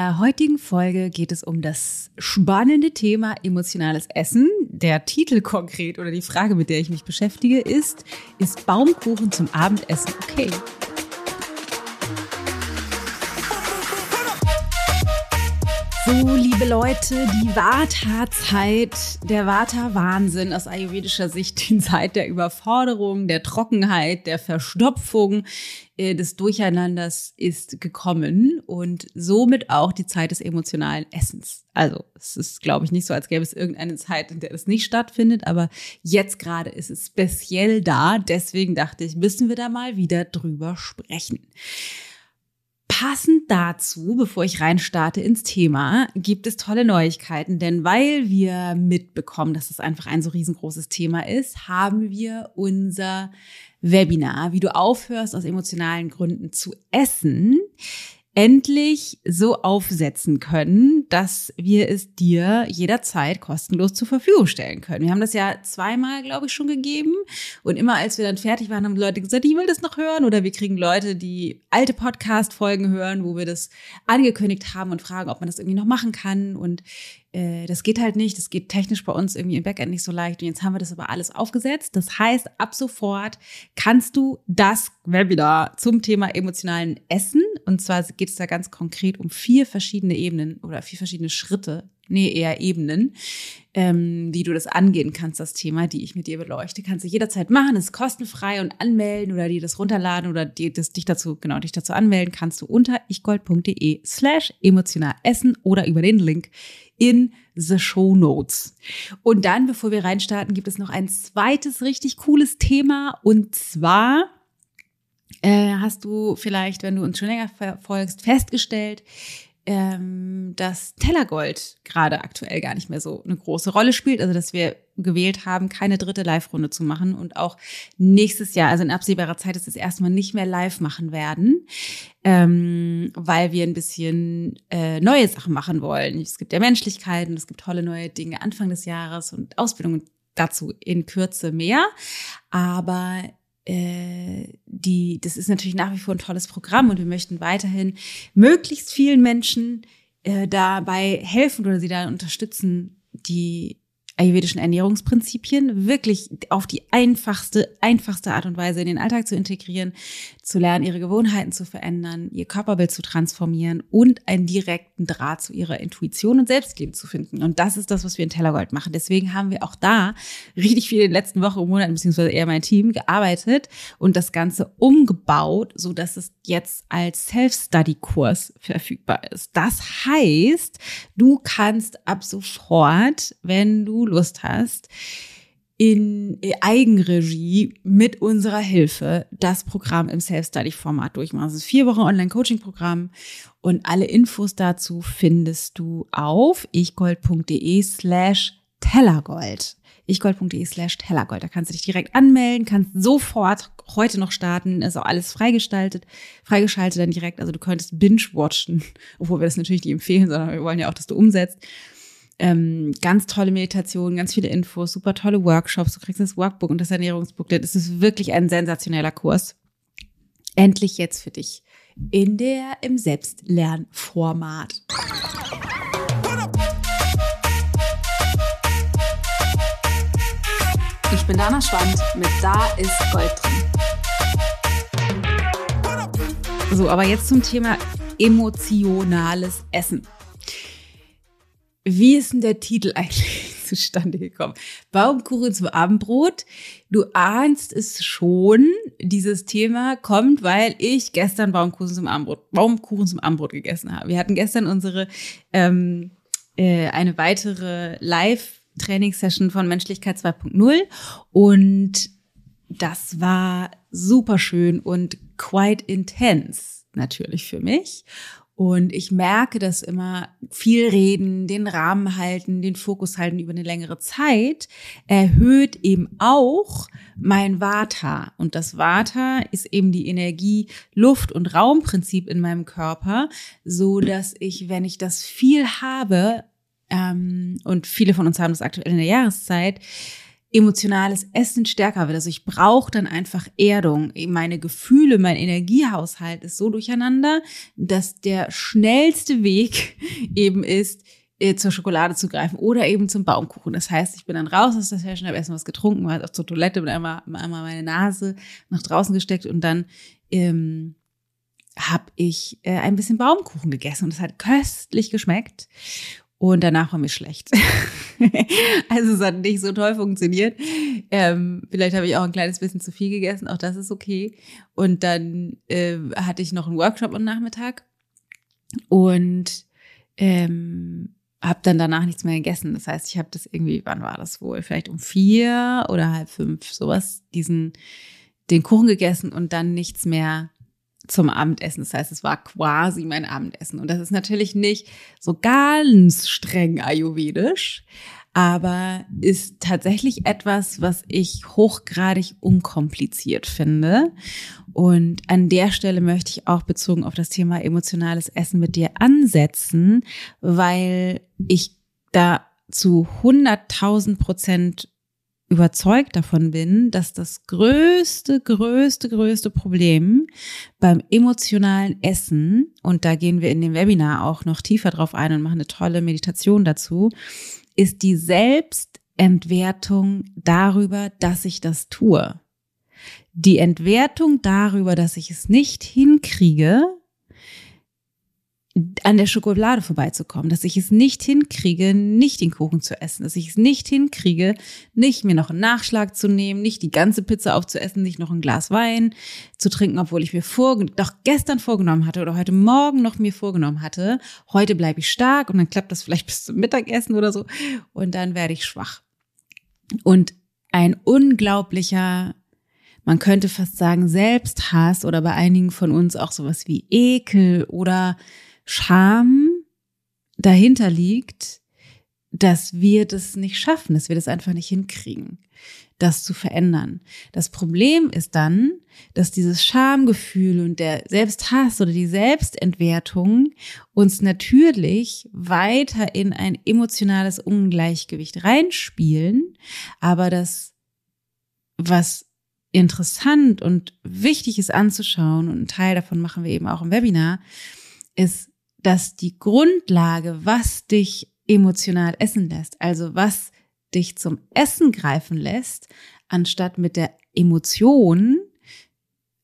der heutigen Folge geht es um das spannende Thema emotionales Essen. Der Titel konkret oder die Frage, mit der ich mich beschäftige, ist, ist Baumkuchen zum Abendessen okay? So, liebe Leute, die Vata-Zeit, der Vata-Wahnsinn aus ayurvedischer Sicht, die Zeit der Überforderung, der Trockenheit, der Verstopfung, äh, des Durcheinanders ist gekommen und somit auch die Zeit des emotionalen Essens. Also, es ist, glaube ich, nicht so, als gäbe es irgendeine Zeit, in der das nicht stattfindet, aber jetzt gerade ist es speziell da. Deswegen dachte ich, müssen wir da mal wieder drüber sprechen. Passend dazu, bevor ich reinstarte ins Thema, gibt es tolle Neuigkeiten, denn weil wir mitbekommen, dass es einfach ein so riesengroßes Thema ist, haben wir unser Webinar, wie du aufhörst, aus emotionalen Gründen zu essen, endlich so aufsetzen können, dass wir es dir jederzeit kostenlos zur Verfügung stellen können. Wir haben das ja zweimal, glaube ich, schon gegeben. Und immer als wir dann fertig waren, haben Leute gesagt, ich will das noch hören. Oder wir kriegen Leute, die alte Podcast-Folgen hören, wo wir das angekündigt haben und fragen, ob man das irgendwie noch machen kann. Und äh, das geht halt nicht, das geht technisch bei uns irgendwie im Backend nicht so leicht. Und jetzt haben wir das aber alles aufgesetzt. Das heißt, ab sofort kannst du das Webinar zum Thema emotionalen Essen, und zwar geht es da ganz konkret um vier verschiedene Ebenen oder vier verschiedene Schritte, nee, eher Ebenen, ähm, wie du das angehen kannst, das Thema, die ich mit dir beleuchte. Kannst du jederzeit machen, ist kostenfrei und anmelden oder dir das runterladen oder dir das, dich dazu, genau, dich dazu anmelden kannst du unter ichgold.de slash emotional essen oder über den Link in the Show Notes. Und dann, bevor wir reinstarten, gibt es noch ein zweites richtig cooles Thema und zwar äh, hast du vielleicht, wenn du uns schon länger verfolgst, festgestellt, ähm, dass Tellergold gerade aktuell gar nicht mehr so eine große Rolle spielt. Also dass wir gewählt haben, keine dritte Live-Runde zu machen und auch nächstes Jahr, also in absehbarer Zeit, ist es erstmal nicht mehr live machen werden, ähm, weil wir ein bisschen äh, neue Sachen machen wollen. Es gibt ja Menschlichkeiten, es gibt tolle neue Dinge Anfang des Jahres und Ausbildungen dazu in Kürze mehr. Aber die, das ist natürlich nach wie vor ein tolles Programm und wir möchten weiterhin möglichst vielen Menschen äh, dabei helfen oder sie da unterstützen, die ayurvedischen Ernährungsprinzipien wirklich auf die einfachste, einfachste Art und Weise in den Alltag zu integrieren, zu lernen, ihre Gewohnheiten zu verändern, ihr Körperbild zu transformieren und einen direkten Draht zu ihrer Intuition und Selbstliebe zu finden. Und das ist das, was wir in Tellergold machen. Deswegen haben wir auch da richtig viel in den letzten Wochen und Monaten, beziehungsweise eher mein Team, gearbeitet und das Ganze umgebaut, so dass es jetzt als Self-Study-Kurs verfügbar ist. Das heißt, du kannst ab sofort, wenn du Lust hast, in Eigenregie mit unserer Hilfe das Programm im Self-Study-Format durchmachen. Es ist vier Wochen Online-Coaching-Programm und alle Infos dazu findest du auf ichgold.de slash tellergold. ichgold.de slash tellergold. Da kannst du dich direkt anmelden, kannst sofort heute noch starten, ist auch alles freigestaltet, freigeschaltet dann direkt. Also du könntest binge-watchen, obwohl wir das natürlich nicht empfehlen, sondern wir wollen ja auch, dass du umsetzt ähm, ganz tolle Meditationen, ganz viele Infos, super tolle Workshops. Du kriegst das Workbook und das Ernährungsbooklet. Es ist wirklich ein sensationeller Kurs. Endlich jetzt für dich in der im Selbstlernformat. Ich bin Dana Schwand mit Da ist Gold drin. So, aber jetzt zum Thema emotionales Essen. Wie ist denn der Titel eigentlich zustande gekommen? Baumkuchen zum Abendbrot. Du ahnst es schon, dieses Thema kommt, weil ich gestern Baumkuchen zum Abendbrot, Baumkuchen zum Abendbrot gegessen habe. Wir hatten gestern unsere ähm, äh, eine weitere Live-Trainingssession von Menschlichkeit 2.0 und das war super schön und quite intense natürlich für mich. Und ich merke, dass immer viel reden, den Rahmen halten, den Fokus halten über eine längere Zeit erhöht eben auch mein Vata. Und das Vata ist eben die Energie, Luft- und Raumprinzip in meinem Körper, so dass ich, wenn ich das viel habe, ähm, und viele von uns haben das aktuell in der Jahreszeit, emotionales Essen stärker wird. Also ich brauche dann einfach Erdung. Meine Gefühle, mein Energiehaushalt ist so durcheinander, dass der schnellste Weg eben ist, äh, zur Schokolade zu greifen oder eben zum Baumkuchen. Das heißt, ich bin dann raus aus der Session, habe erstmal was getrunken, war auch zur Toilette, bin einmal, einmal meine Nase nach draußen gesteckt und dann ähm, habe ich äh, ein bisschen Baumkuchen gegessen und es hat köstlich geschmeckt. Und danach war mir schlecht. also es hat nicht so toll funktioniert. Ähm, vielleicht habe ich auch ein kleines bisschen zu viel gegessen, auch das ist okay. Und dann äh, hatte ich noch einen Workshop am Nachmittag und ähm, habe dann danach nichts mehr gegessen. Das heißt, ich habe das irgendwie, wann war das wohl? Vielleicht um vier oder halb fünf, sowas, diesen, den Kuchen gegessen und dann nichts mehr zum Abendessen. Das heißt, es war quasi mein Abendessen. Und das ist natürlich nicht so ganz streng ayurvedisch, aber ist tatsächlich etwas, was ich hochgradig unkompliziert finde. Und an der Stelle möchte ich auch bezogen auf das Thema emotionales Essen mit dir ansetzen, weil ich da zu 100.000 Prozent überzeugt davon bin, dass das größte, größte, größte Problem beim emotionalen Essen, und da gehen wir in dem Webinar auch noch tiefer drauf ein und machen eine tolle Meditation dazu, ist die Selbstentwertung darüber, dass ich das tue. Die Entwertung darüber, dass ich es nicht hinkriege, an der Schokolade vorbeizukommen, dass ich es nicht hinkriege, nicht den Kuchen zu essen, dass ich es nicht hinkriege, nicht mir noch einen Nachschlag zu nehmen, nicht die ganze Pizza aufzuessen, nicht noch ein Glas Wein zu trinken, obwohl ich mir vor, doch gestern vorgenommen hatte oder heute Morgen noch mir vorgenommen hatte, heute bleibe ich stark und dann klappt das vielleicht bis zum Mittagessen oder so und dann werde ich schwach. Und ein unglaublicher man könnte fast sagen Selbsthass oder bei einigen von uns auch sowas wie Ekel oder Scham dahinter liegt, dass wir das nicht schaffen, dass wir das einfach nicht hinkriegen, das zu verändern. Das Problem ist dann, dass dieses Schamgefühl und der Selbsthass oder die Selbstentwertung uns natürlich weiter in ein emotionales Ungleichgewicht reinspielen, aber das, was interessant und wichtig ist anzuschauen, und einen Teil davon machen wir eben auch im Webinar, ist, dass die Grundlage, was dich emotional essen lässt, also was dich zum Essen greifen lässt, anstatt mit der Emotion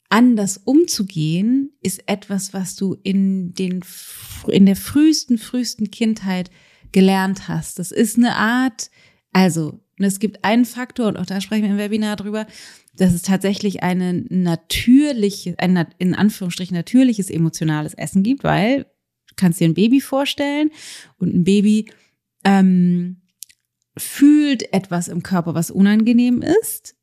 anders umzugehen, ist etwas, was du in den, in der frühesten, frühesten Kindheit gelernt hast. Das ist eine Art, also, es gibt einen Faktor, und auch da sprechen wir im Webinar drüber, dass es tatsächlich eine natürliche, ein in Anführungsstrichen natürliches emotionales Essen gibt, weil kannst dir ein Baby vorstellen und ein Baby ähm, fühlt etwas im Körper, was unangenehm ist.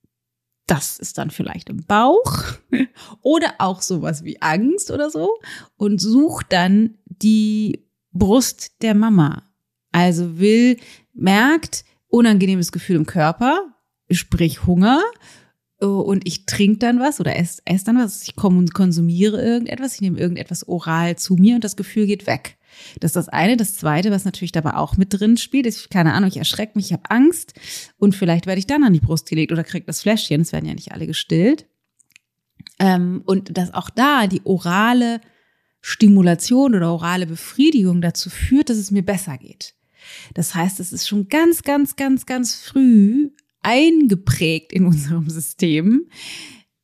Das ist dann vielleicht im Bauch oder auch sowas wie Angst oder so und sucht dann die Brust der Mama. Also will, merkt unangenehmes Gefühl im Körper, sprich Hunger und ich trinke dann was oder esse, esse dann was, ich konsumiere irgendetwas, ich nehme irgendetwas oral zu mir und das Gefühl geht weg. Das ist das eine. Das zweite, was natürlich dabei auch mit drin spielt, ist, keine Ahnung, ich erschrecke mich, ich habe Angst und vielleicht werde ich dann an die Brust gelegt oder kriege das Fläschchen, es werden ja nicht alle gestillt. Ähm, und dass auch da die orale Stimulation oder orale Befriedigung dazu führt, dass es mir besser geht. Das heißt, es ist schon ganz, ganz, ganz, ganz früh eingeprägt in unserem System,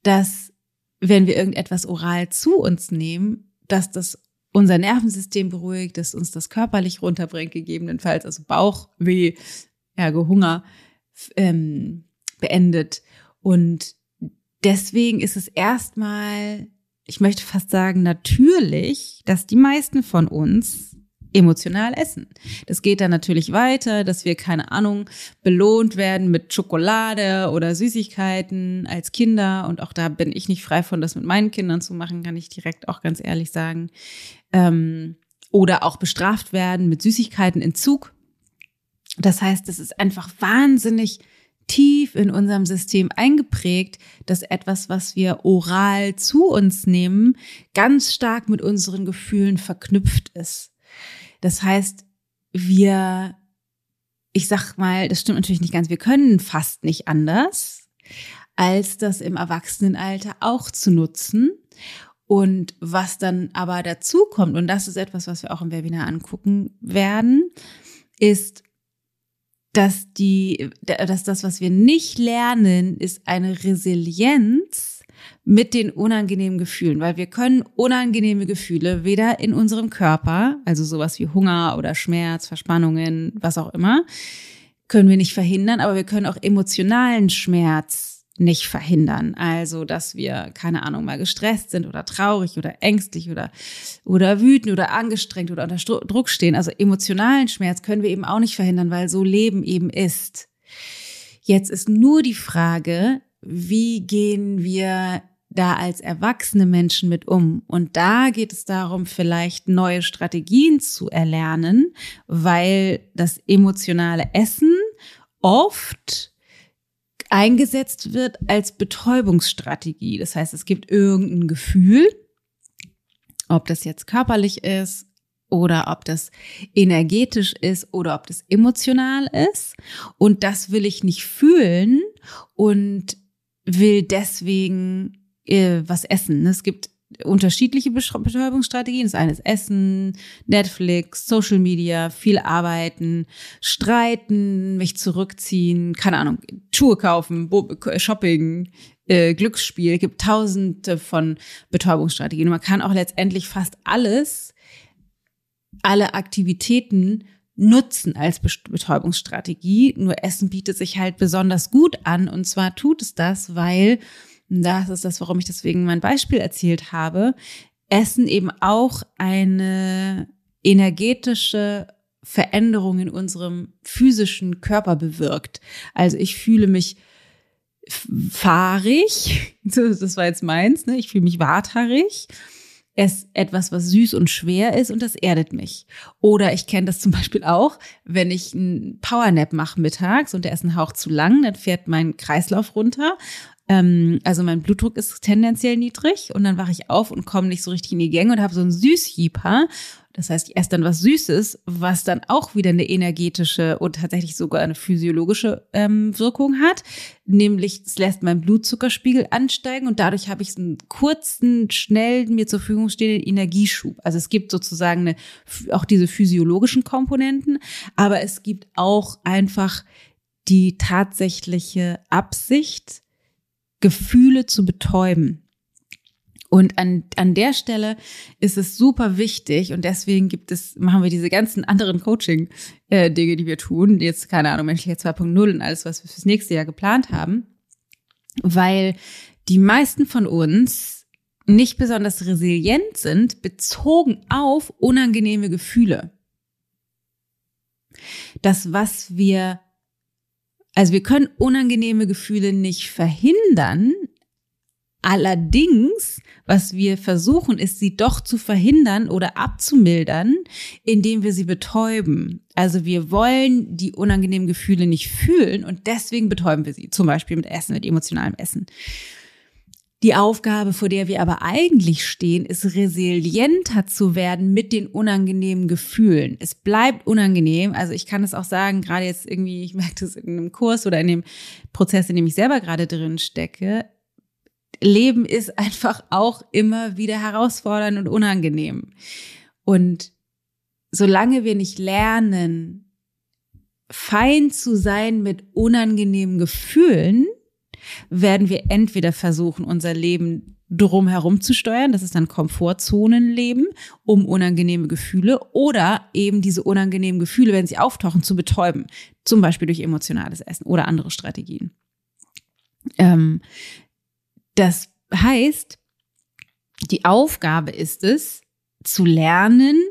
dass wenn wir irgendetwas oral zu uns nehmen, dass das unser Nervensystem beruhigt, dass uns das körperlich runterbringt, gegebenenfalls, also Bauchweh, ergo Hunger, ähm, beendet. Und deswegen ist es erstmal, ich möchte fast sagen, natürlich, dass die meisten von uns emotional essen. Das geht dann natürlich weiter, dass wir, keine Ahnung, belohnt werden mit Schokolade oder Süßigkeiten als Kinder. Und auch da bin ich nicht frei von, das mit meinen Kindern zu machen, kann ich direkt auch ganz ehrlich sagen. Ähm, oder auch bestraft werden mit Süßigkeitenentzug. Das heißt, es ist einfach wahnsinnig tief in unserem System eingeprägt, dass etwas, was wir oral zu uns nehmen, ganz stark mit unseren Gefühlen verknüpft ist. Das heißt, wir, ich sag mal, das stimmt natürlich nicht ganz. Wir können fast nicht anders, als das im Erwachsenenalter auch zu nutzen. Und was dann aber dazu kommt, und das ist etwas, was wir auch im Webinar angucken werden, ist, dass die, dass das, was wir nicht lernen, ist eine Resilienz mit den unangenehmen Gefühlen, weil wir können unangenehme Gefühle weder in unserem Körper, also sowas wie Hunger oder Schmerz, Verspannungen, was auch immer, können wir nicht verhindern, aber wir können auch emotionalen Schmerz nicht verhindern. Also, dass wir, keine Ahnung, mal gestresst sind oder traurig oder ängstlich oder, oder wütend oder angestrengt oder unter Druck stehen. Also emotionalen Schmerz können wir eben auch nicht verhindern, weil so Leben eben ist. Jetzt ist nur die Frage, wie gehen wir da als erwachsene Menschen mit um? Und da geht es darum, vielleicht neue Strategien zu erlernen, weil das emotionale Essen oft eingesetzt wird als Betäubungsstrategie. Das heißt, es gibt irgendein Gefühl, ob das jetzt körperlich ist oder ob das energetisch ist oder ob das emotional ist. Und das will ich nicht fühlen und will deswegen äh, was essen. Es gibt unterschiedliche Betäubungsstrategien. Das eine ist Essen, Netflix, Social Media, viel arbeiten, streiten, mich zurückziehen, keine Ahnung, Schuhe kaufen, Shopping, äh, Glücksspiel. Es gibt tausende von Betäubungsstrategien. Man kann auch letztendlich fast alles, alle Aktivitäten nutzen als Betäubungsstrategie. Nur Essen bietet sich halt besonders gut an. Und zwar tut es das, weil das ist das, warum ich deswegen mein Beispiel erzählt habe, Essen eben auch eine energetische Veränderung in unserem physischen Körper bewirkt. Also ich fühle mich fahrig, das war jetzt meins, ne? ich fühle mich warthaarig. Es etwas, was süß und schwer ist und das erdet mich. Oder ich kenne das zum Beispiel auch, wenn ich einen Powernap mache mittags und der ist ein Hauch zu lang, dann fährt mein Kreislauf runter ähm, also mein Blutdruck ist tendenziell niedrig und dann wache ich auf und komme nicht so richtig in die Gänge und habe so einen Süßhieper. Das heißt, ich esse dann was Süßes, was dann auch wieder eine energetische und tatsächlich sogar eine physiologische ähm, Wirkung hat. Nämlich, es lässt meinen Blutzuckerspiegel ansteigen und dadurch habe ich einen kurzen, schnell mir zur Verfügung stehenden Energieschub. Also es gibt sozusagen eine, auch diese physiologischen Komponenten, aber es gibt auch einfach die tatsächliche Absicht, Gefühle zu betäuben. Und an, an der Stelle ist es super wichtig und deswegen gibt es, machen wir diese ganzen anderen Coaching-Dinge, die wir tun. Jetzt, keine Ahnung, menschliche 2.0 und alles, was wir fürs nächste Jahr geplant haben. Weil die meisten von uns nicht besonders resilient sind, bezogen auf unangenehme Gefühle. Das, was wir also wir können unangenehme Gefühle nicht verhindern. Allerdings, was wir versuchen, ist, sie doch zu verhindern oder abzumildern, indem wir sie betäuben. Also wir wollen die unangenehmen Gefühle nicht fühlen und deswegen betäuben wir sie. Zum Beispiel mit Essen, mit emotionalem Essen. Die Aufgabe, vor der wir aber eigentlich stehen, ist resilienter zu werden mit den unangenehmen Gefühlen. Es bleibt unangenehm. Also ich kann es auch sagen, gerade jetzt irgendwie, ich merke das in einem Kurs oder in dem Prozess, in dem ich selber gerade drin stecke. Leben ist einfach auch immer wieder herausfordernd und unangenehm. Und solange wir nicht lernen, fein zu sein mit unangenehmen Gefühlen, werden wir entweder versuchen, unser Leben drumherum zu steuern, das ist dann Komfortzonenleben, um unangenehme Gefühle oder eben diese unangenehmen Gefühle, wenn sie auftauchen, zu betäuben, zum Beispiel durch emotionales Essen oder andere Strategien. Ähm, das heißt, die Aufgabe ist es, zu lernen,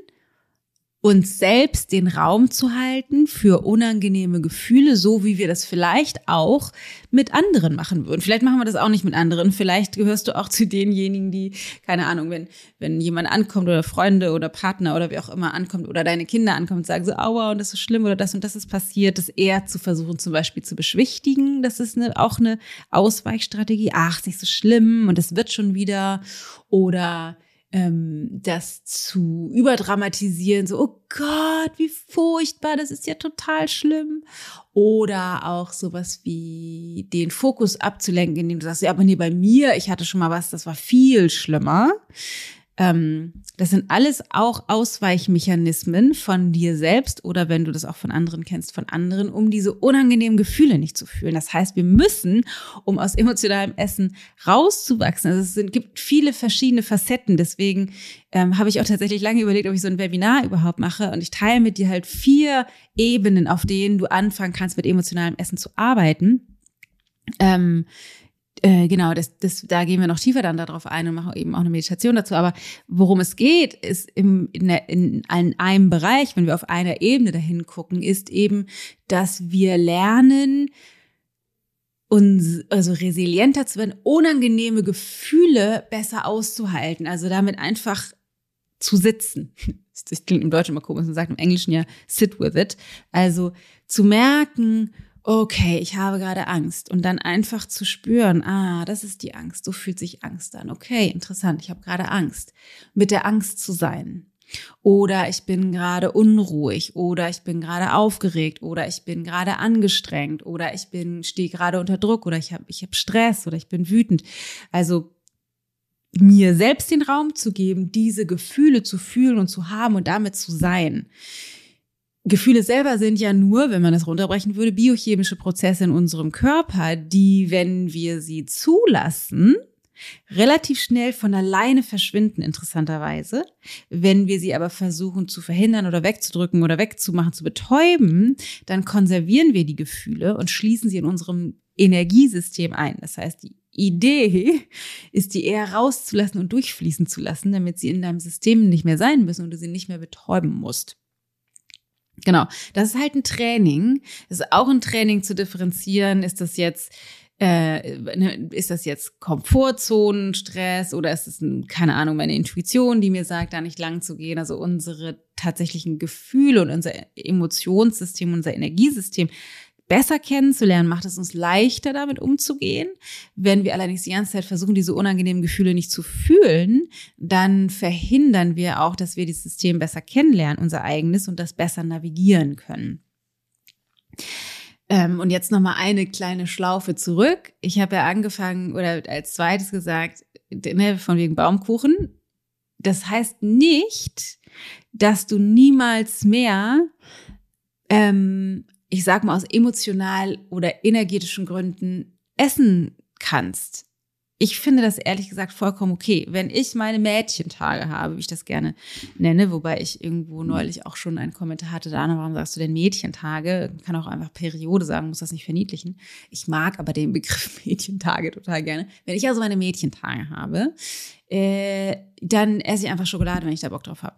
uns selbst den Raum zu halten für unangenehme Gefühle, so wie wir das vielleicht auch mit anderen machen würden. Vielleicht machen wir das auch nicht mit anderen. Vielleicht gehörst du auch zu denjenigen, die, keine Ahnung, wenn, wenn jemand ankommt oder Freunde oder Partner oder wie auch immer ankommt oder deine Kinder ankommen und sagen so, aua, und das ist schlimm oder das und das ist passiert, das eher zu versuchen, zum Beispiel zu beschwichtigen. Das ist eine, auch eine Ausweichstrategie. Ach, ist nicht so schlimm und es wird schon wieder. Oder ähm, das zu überdramatisieren, so, oh Gott, wie furchtbar, das ist ja total schlimm. Oder auch sowas wie den Fokus abzulenken, indem du sagst, ja, aber nee, bei mir, ich hatte schon mal was, das war viel schlimmer. Ähm, das sind alles auch Ausweichmechanismen von dir selbst oder wenn du das auch von anderen kennst, von anderen, um diese unangenehmen Gefühle nicht zu fühlen. Das heißt, wir müssen, um aus emotionalem Essen rauszuwachsen, also es sind, gibt viele verschiedene Facetten. Deswegen ähm, habe ich auch tatsächlich lange überlegt, ob ich so ein Webinar überhaupt mache. Und ich teile mit dir halt vier Ebenen, auf denen du anfangen kannst, mit emotionalem Essen zu arbeiten. Ähm, äh, genau, das, das, da gehen wir noch tiefer dann darauf ein und machen eben auch eine Meditation dazu. Aber worum es geht, ist im, in, in, in einem Bereich, wenn wir auf einer Ebene dahin gucken, ist eben, dass wir lernen, uns, also resilienter zu werden, unangenehme Gefühle besser auszuhalten. Also damit einfach zu sitzen. Das klingt im Deutschen immer komisch, man sagt im Englischen ja sit with it. Also zu merken, okay, ich habe gerade Angst und dann einfach zu spüren, ah, das ist die Angst, so fühlt sich Angst an. Okay, interessant, ich habe gerade Angst. Mit der Angst zu sein. Oder ich bin gerade unruhig oder ich bin gerade aufgeregt oder ich bin gerade angestrengt oder ich bin stehe gerade unter Druck oder ich habe ich habe Stress oder ich bin wütend. Also mir selbst den Raum zu geben, diese Gefühle zu fühlen und zu haben und damit zu sein. Gefühle selber sind ja nur, wenn man das runterbrechen würde, biochemische Prozesse in unserem Körper, die, wenn wir sie zulassen, relativ schnell von alleine verschwinden, interessanterweise. Wenn wir sie aber versuchen zu verhindern oder wegzudrücken oder wegzumachen, zu betäuben, dann konservieren wir die Gefühle und schließen sie in unserem Energiesystem ein. Das heißt, die Idee ist, die eher rauszulassen und durchfließen zu lassen, damit sie in deinem System nicht mehr sein müssen und du sie nicht mehr betäuben musst. Genau, das ist halt ein Training. Es ist auch ein Training zu differenzieren. Ist das jetzt äh, ne, ist das jetzt Komfortzonenstress oder ist es, ein, keine Ahnung, meine Intuition, die mir sagt, da nicht lang zu gehen? Also unsere tatsächlichen Gefühle und unser Emotionssystem, unser Energiesystem besser kennenzulernen, macht es uns leichter, damit umzugehen. Wenn wir allerdings die ganze Zeit versuchen, diese unangenehmen Gefühle nicht zu fühlen, dann verhindern wir auch, dass wir das System besser kennenlernen, unser eigenes, und das besser navigieren können. Ähm, und jetzt nochmal eine kleine Schlaufe zurück. Ich habe ja angefangen oder als zweites gesagt, ne, von wegen Baumkuchen. Das heißt nicht, dass du niemals mehr ähm, ich sag mal, aus emotional oder energetischen Gründen essen kannst. Ich finde das ehrlich gesagt vollkommen okay. Wenn ich meine Mädchentage habe, wie ich das gerne nenne, wobei ich irgendwo neulich auch schon einen Kommentar hatte, Dana, warum sagst du denn Mädchentage? kann auch einfach Periode sagen, muss das nicht verniedlichen. Ich mag aber den Begriff Mädchentage total gerne. Wenn ich also meine Mädchentage habe, äh, dann esse ich einfach Schokolade, wenn ich da Bock drauf habe.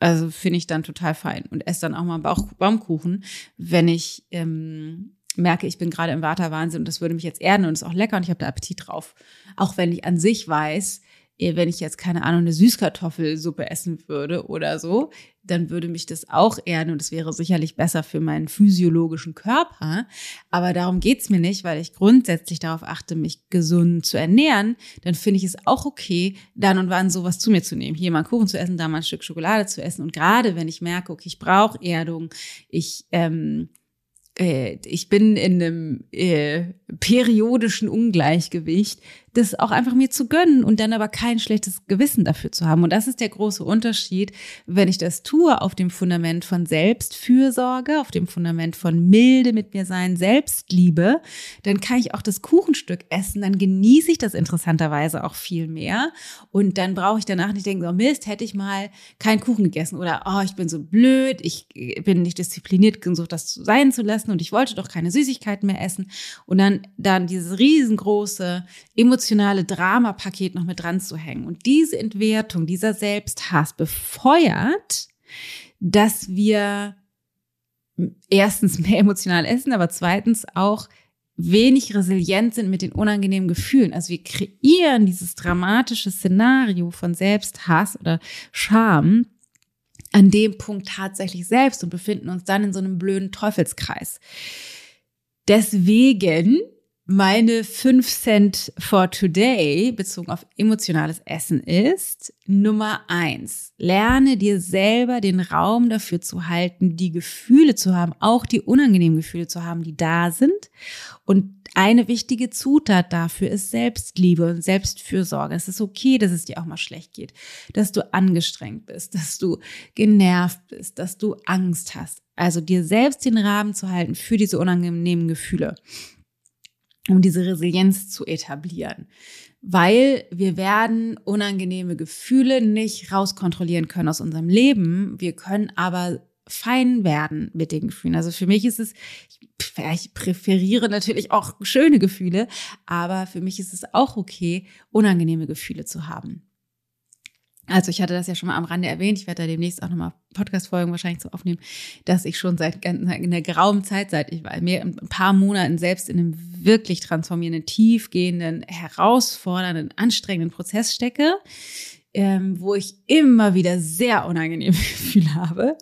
Also finde ich dann total fein und esse dann auch mal Bauch Baumkuchen, wenn ich ähm, merke, ich bin gerade im Waterwahnsinn und das würde mich jetzt erden und ist auch lecker und ich habe da Appetit drauf. Auch wenn ich an sich weiß, wenn ich jetzt keine Ahnung eine Süßkartoffelsuppe essen würde oder so, dann würde mich das auch erden und es wäre sicherlich besser für meinen physiologischen Körper. Aber darum geht's mir nicht, weil ich grundsätzlich darauf achte, mich gesund zu ernähren. Dann finde ich es auch okay, dann und wann sowas zu mir zu nehmen. Hier mal einen Kuchen zu essen, da mal ein Stück Schokolade zu essen. Und gerade wenn ich merke, okay, ich brauche Erdung, ich ähm, äh, ich bin in einem äh, periodischen Ungleichgewicht, das auch einfach mir zu gönnen und dann aber kein schlechtes Gewissen dafür zu haben. Und das ist der große Unterschied, wenn ich das tue auf dem Fundament von Selbstfürsorge, auf dem Fundament von Milde mit mir sein, Selbstliebe, dann kann ich auch das Kuchenstück essen, dann genieße ich das interessanterweise auch viel mehr und dann brauche ich danach nicht denken, oh Mist, hätte ich mal keinen Kuchen gegessen oder oh, ich bin so blöd, ich bin nicht diszipliniert genug, das sein zu lassen und ich wollte doch keine Süßigkeiten mehr essen und dann dann dieses riesengroße emotionale Dramapaket noch mit dran zu hängen. Und diese Entwertung, dieser Selbsthass befeuert, dass wir erstens mehr emotional essen, aber zweitens auch wenig resilient sind mit den unangenehmen Gefühlen. Also wir kreieren dieses dramatische Szenario von Selbsthass oder Scham an dem Punkt tatsächlich selbst und befinden uns dann in so einem blöden Teufelskreis. Deswegen meine 5 Cent for Today bezogen auf emotionales Essen ist Nummer eins. Lerne dir selber den Raum dafür zu halten, die Gefühle zu haben, auch die unangenehmen Gefühle zu haben, die da sind. Und eine wichtige Zutat dafür ist Selbstliebe und Selbstfürsorge. Es ist okay, dass es dir auch mal schlecht geht, dass du angestrengt bist, dass du genervt bist, dass du Angst hast. Also dir selbst den Rahmen zu halten für diese unangenehmen Gefühle um diese Resilienz zu etablieren. Weil wir werden unangenehme Gefühle nicht rauskontrollieren können aus unserem Leben. Wir können aber fein werden mit den Gefühlen. Also für mich ist es, ich präferiere natürlich auch schöne Gefühle, aber für mich ist es auch okay, unangenehme Gefühle zu haben. Also ich hatte das ja schon mal am Rande erwähnt, ich werde da demnächst auch nochmal Podcast-Folgen wahrscheinlich zu aufnehmen, dass ich schon seit in der geraumen Zeit, seit ich mehr, ein paar Monaten selbst in einem wirklich transformierenden, tiefgehenden, herausfordernden, anstrengenden Prozess stecke, ähm, wo ich immer wieder sehr unangenehme Gefühle habe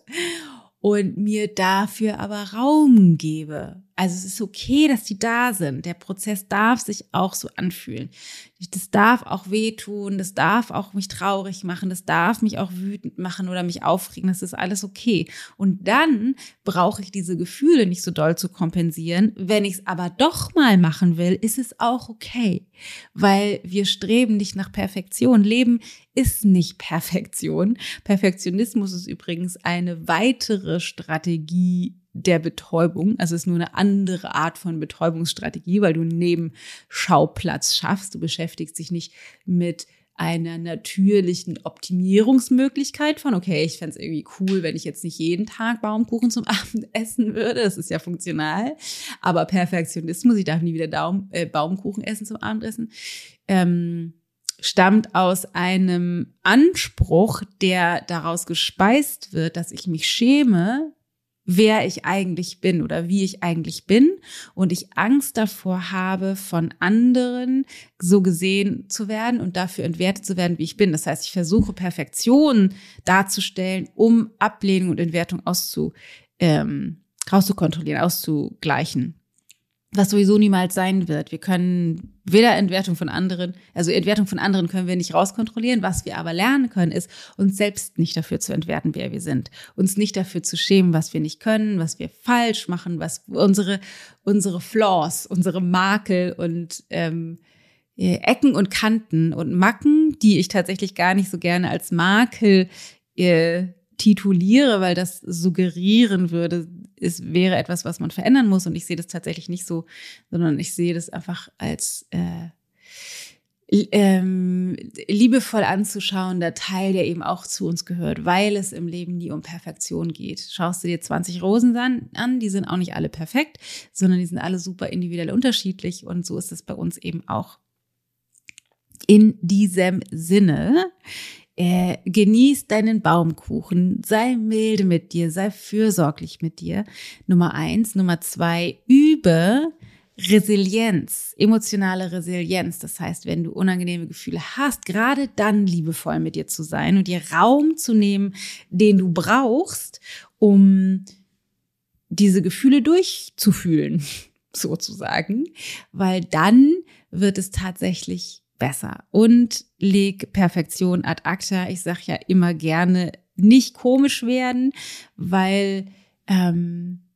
und mir dafür aber Raum gebe. Also es ist okay, dass die da sind. Der Prozess darf sich auch so anfühlen. Das darf auch wehtun, das darf auch mich traurig machen, das darf mich auch wütend machen oder mich aufregen. Das ist alles okay. Und dann brauche ich diese Gefühle nicht so doll zu kompensieren. Wenn ich es aber doch mal machen will, ist es auch okay. Weil wir streben nicht nach Perfektion. Leben ist nicht Perfektion. Perfektionismus ist übrigens eine weitere Strategie der Betäubung. Also es ist nur eine andere Art von Betäubungsstrategie, weil du neben Schauplatz schaffst. Du beschäftigst dich nicht mit einer natürlichen Optimierungsmöglichkeit von, okay, ich fände es irgendwie cool, wenn ich jetzt nicht jeden Tag Baumkuchen zum Abend essen würde. Das ist ja funktional. Aber Perfektionismus, ich darf nie wieder Daum, äh, Baumkuchen essen zum Abendessen, ähm, stammt aus einem Anspruch, der daraus gespeist wird, dass ich mich schäme, wer ich eigentlich bin oder wie ich eigentlich bin und ich Angst davor habe, von anderen so gesehen zu werden und dafür entwertet zu werden, wie ich bin. Das heißt, ich versuche Perfektion darzustellen, um Ablehnung und Entwertung auszu, ähm, rauszukontrollieren, auszugleichen was sowieso niemals sein wird. Wir können weder Entwertung von anderen, also Entwertung von anderen können wir nicht rauskontrollieren. Was wir aber lernen können, ist, uns selbst nicht dafür zu entwerten, wer wir sind. Uns nicht dafür zu schämen, was wir nicht können, was wir falsch machen, was unsere, unsere Flaws, unsere Makel und ähm, äh, Ecken und Kanten und Macken, die ich tatsächlich gar nicht so gerne als Makel äh, tituliere, weil das suggerieren würde, es wäre etwas, was man verändern muss. Und ich sehe das tatsächlich nicht so, sondern ich sehe das einfach als äh, ähm, liebevoll anzuschauender Teil, der eben auch zu uns gehört, weil es im Leben nie um Perfektion geht. Schaust du dir 20 Rosen an, die sind auch nicht alle perfekt, sondern die sind alle super individuell unterschiedlich und so ist es bei uns eben auch. In diesem Sinne äh, genieß deinen Baumkuchen, sei milde mit dir, sei fürsorglich mit dir. Nummer eins. Nummer zwei, übe Resilienz, emotionale Resilienz. Das heißt, wenn du unangenehme Gefühle hast, gerade dann liebevoll mit dir zu sein und dir Raum zu nehmen, den du brauchst, um diese Gefühle durchzufühlen, sozusagen, weil dann wird es tatsächlich besser. Und leg Perfektion ad acta. Ich sage ja immer gerne, nicht komisch werden, weil ähm,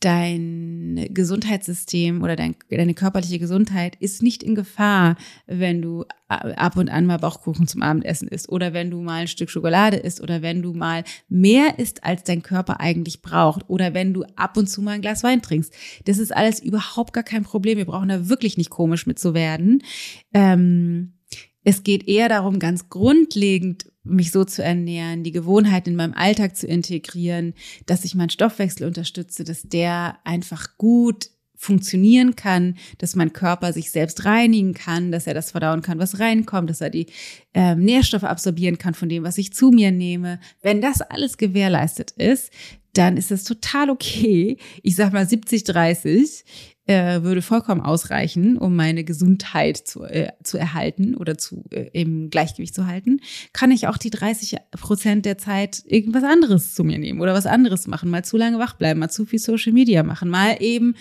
dein Gesundheitssystem oder dein, deine körperliche Gesundheit ist nicht in Gefahr, wenn du ab und an mal Bauchkuchen zum Abendessen isst oder wenn du mal ein Stück Schokolade isst oder wenn du mal mehr isst, als dein Körper eigentlich braucht oder wenn du ab und zu mal ein Glas Wein trinkst. Das ist alles überhaupt gar kein Problem. Wir brauchen da wirklich nicht komisch mit zu werden. Ähm, es geht eher darum, ganz grundlegend mich so zu ernähren, die Gewohnheiten in meinem Alltag zu integrieren, dass ich meinen Stoffwechsel unterstütze, dass der einfach gut funktionieren kann, dass mein Körper sich selbst reinigen kann, dass er das verdauen kann, was reinkommt, dass er die äh, Nährstoffe absorbieren kann von dem, was ich zu mir nehme. Wenn das alles gewährleistet ist, dann ist das total okay. Ich sag mal 70, 30 äh, würde vollkommen ausreichen, um meine Gesundheit zu, äh, zu erhalten oder zu, äh, im Gleichgewicht zu halten. Kann ich auch die 30 Prozent der Zeit irgendwas anderes zu mir nehmen oder was anderes machen, mal zu lange wach bleiben, mal zu viel Social Media machen, mal eben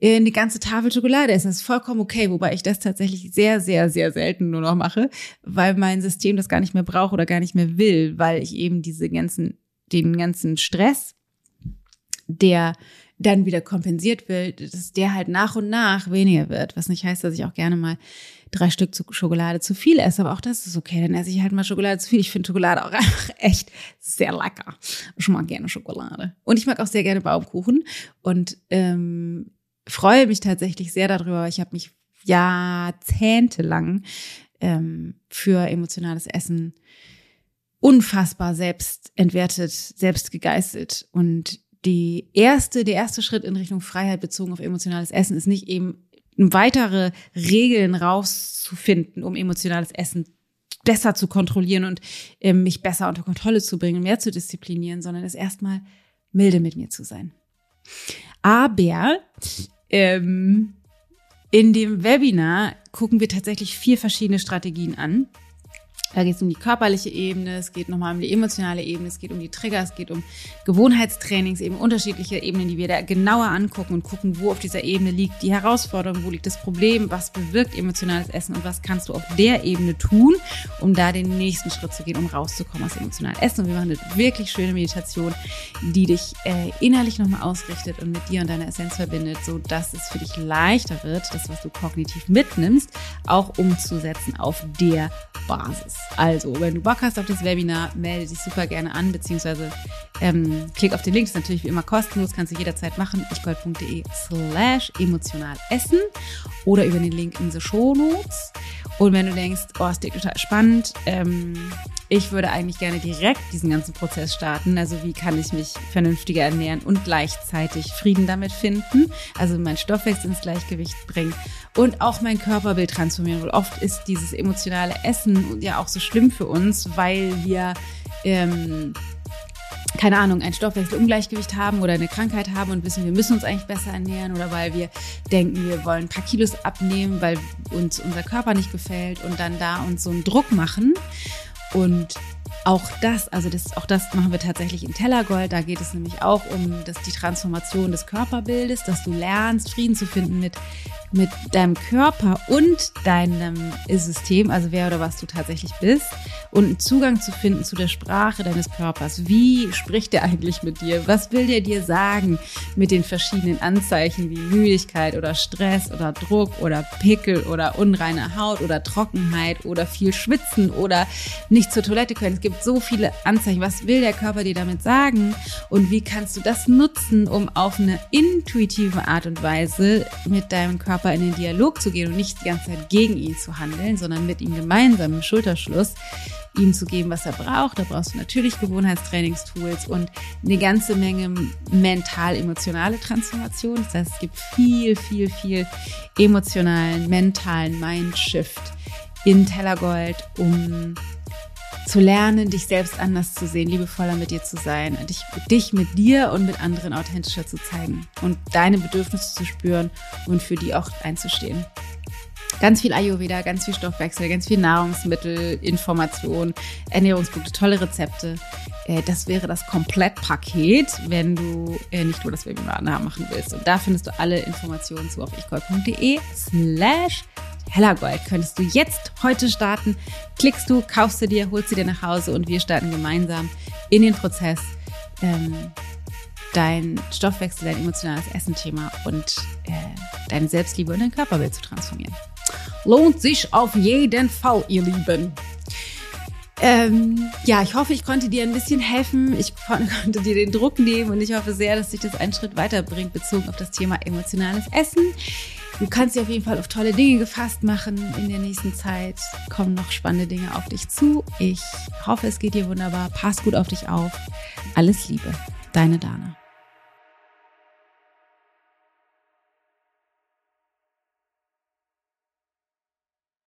äh, eine ganze Tafel Schokolade essen. Das ist vollkommen okay, wobei ich das tatsächlich sehr, sehr, sehr selten nur noch mache, weil mein System das gar nicht mehr braucht oder gar nicht mehr will, weil ich eben diese ganzen, den ganzen Stress, der dann wieder kompensiert wird, dass der halt nach und nach weniger wird. Was nicht heißt, dass ich auch gerne mal drei Stück Schokolade zu viel esse, aber auch das ist okay. Dann esse ich halt mal Schokolade zu viel. Ich finde Schokolade auch einfach echt sehr lecker. Schon mal gerne Schokolade. Und ich mag auch sehr gerne Baumkuchen und ähm, freue mich tatsächlich sehr darüber. Ich habe mich jahrzehntelang ähm, für emotionales Essen unfassbar selbst entwertet, selbst gegeißelt und die erste, der erste Schritt in Richtung Freiheit bezogen auf emotionales Essen ist nicht eben weitere Regeln rauszufinden, um emotionales Essen besser zu kontrollieren und äh, mich besser unter Kontrolle zu bringen, mehr zu disziplinieren, sondern es erstmal milde mit mir zu sein. Aber ähm, in dem Webinar gucken wir tatsächlich vier verschiedene Strategien an, da geht es um die körperliche Ebene, es geht nochmal um die emotionale Ebene, es geht um die Trigger, es geht um Gewohnheitstrainings, eben unterschiedliche Ebenen, die wir da genauer angucken und gucken, wo auf dieser Ebene liegt die Herausforderung, wo liegt das Problem, was bewirkt emotionales Essen und was kannst du auf der Ebene tun, um da den nächsten Schritt zu gehen, um rauszukommen aus emotionalem Essen. Und wir machen eine wirklich schöne Meditation, die dich äh, innerlich nochmal ausrichtet und mit dir und deiner Essenz verbindet, so dass es für dich leichter wird, das, was du kognitiv mitnimmst, auch umzusetzen auf der Basis. Also, wenn du Bock hast auf das Webinar, melde dich super gerne an, beziehungsweise ähm, klick auf den Link, das ist natürlich wie immer kostenlos, kannst du jederzeit machen, ichgold.de slash emotional essen oder über den Link in the Show Notes. Und wenn du denkst, oh, ist total spannend, ähm, ich würde eigentlich gerne direkt diesen ganzen Prozess starten. Also wie kann ich mich vernünftiger ernähren und gleichzeitig Frieden damit finden? Also mein Stoffwechsel ins Gleichgewicht bringen und auch mein Körperbild transformieren. Weil oft ist dieses emotionale Essen ja auch so schlimm für uns, weil wir ähm, keine Ahnung, ein Stoffwechselungleichgewicht haben oder eine Krankheit haben und wissen, wir müssen uns eigentlich besser ernähren oder weil wir denken, wir wollen ein paar Kilos abnehmen, weil uns unser Körper nicht gefällt und dann da uns so einen Druck machen. Und auch das, also das, auch das machen wir tatsächlich in Tellergold. Da geht es nämlich auch um das, die Transformation des Körperbildes, dass du lernst, Frieden zu finden mit mit deinem Körper und deinem System, also wer oder was du tatsächlich bist, und einen Zugang zu finden zu der Sprache deines Körpers. Wie spricht er eigentlich mit dir? Was will der dir sagen mit den verschiedenen Anzeichen wie Müdigkeit oder Stress oder Druck oder Pickel oder unreine Haut oder Trockenheit oder viel Schwitzen oder nicht zur Toilette können? Es gibt so viele Anzeichen. Was will der Körper dir damit sagen? Und wie kannst du das nutzen, um auf eine intuitive Art und Weise mit deinem Körper Körper in den Dialog zu gehen und nicht die ganze Zeit gegen ihn zu handeln, sondern mit ihm gemeinsam im Schulterschluss ihm zu geben, was er braucht. Da brauchst du natürlich Gewohnheitstrainingstools und eine ganze Menge mental-emotionale Transformation. Das heißt, es gibt viel, viel, viel emotionalen, mentalen Mindshift in Tellergold, um zu lernen, dich selbst anders zu sehen, liebevoller mit dir zu sein, dich, dich mit dir und mit anderen authentischer zu zeigen und deine Bedürfnisse zu spüren und für die auch einzustehen. Ganz viel Ayurveda, ganz viel Stoffwechsel, ganz viel Nahrungsmittel, Information, Ernährungspunkte, tolle Rezepte. Äh, das wäre das Komplettpaket, wenn du äh, nicht nur das Webinar machen willst. Und da findest du alle Informationen zu auf ichgold.de slash Hellergold könntest du jetzt heute starten. Klickst du, kaufst du dir, holst sie dir nach Hause und wir starten gemeinsam in den Prozess, ähm, dein Stoffwechsel, dein emotionales Essenthema und äh, deine Selbstliebe und dein Körperbild zu transformieren. Lohnt sich auf jeden Fall, ihr Lieben. Ähm, ja, ich hoffe, ich konnte dir ein bisschen helfen. Ich konnte dir den Druck nehmen und ich hoffe sehr, dass sich das einen Schritt weiterbringt bezogen auf das Thema emotionales Essen. Du kannst dich auf jeden Fall auf tolle Dinge gefasst machen in der nächsten Zeit. Kommen noch spannende Dinge auf dich zu. Ich hoffe, es geht dir wunderbar. Pass gut auf dich auf. Alles Liebe. Deine Dana.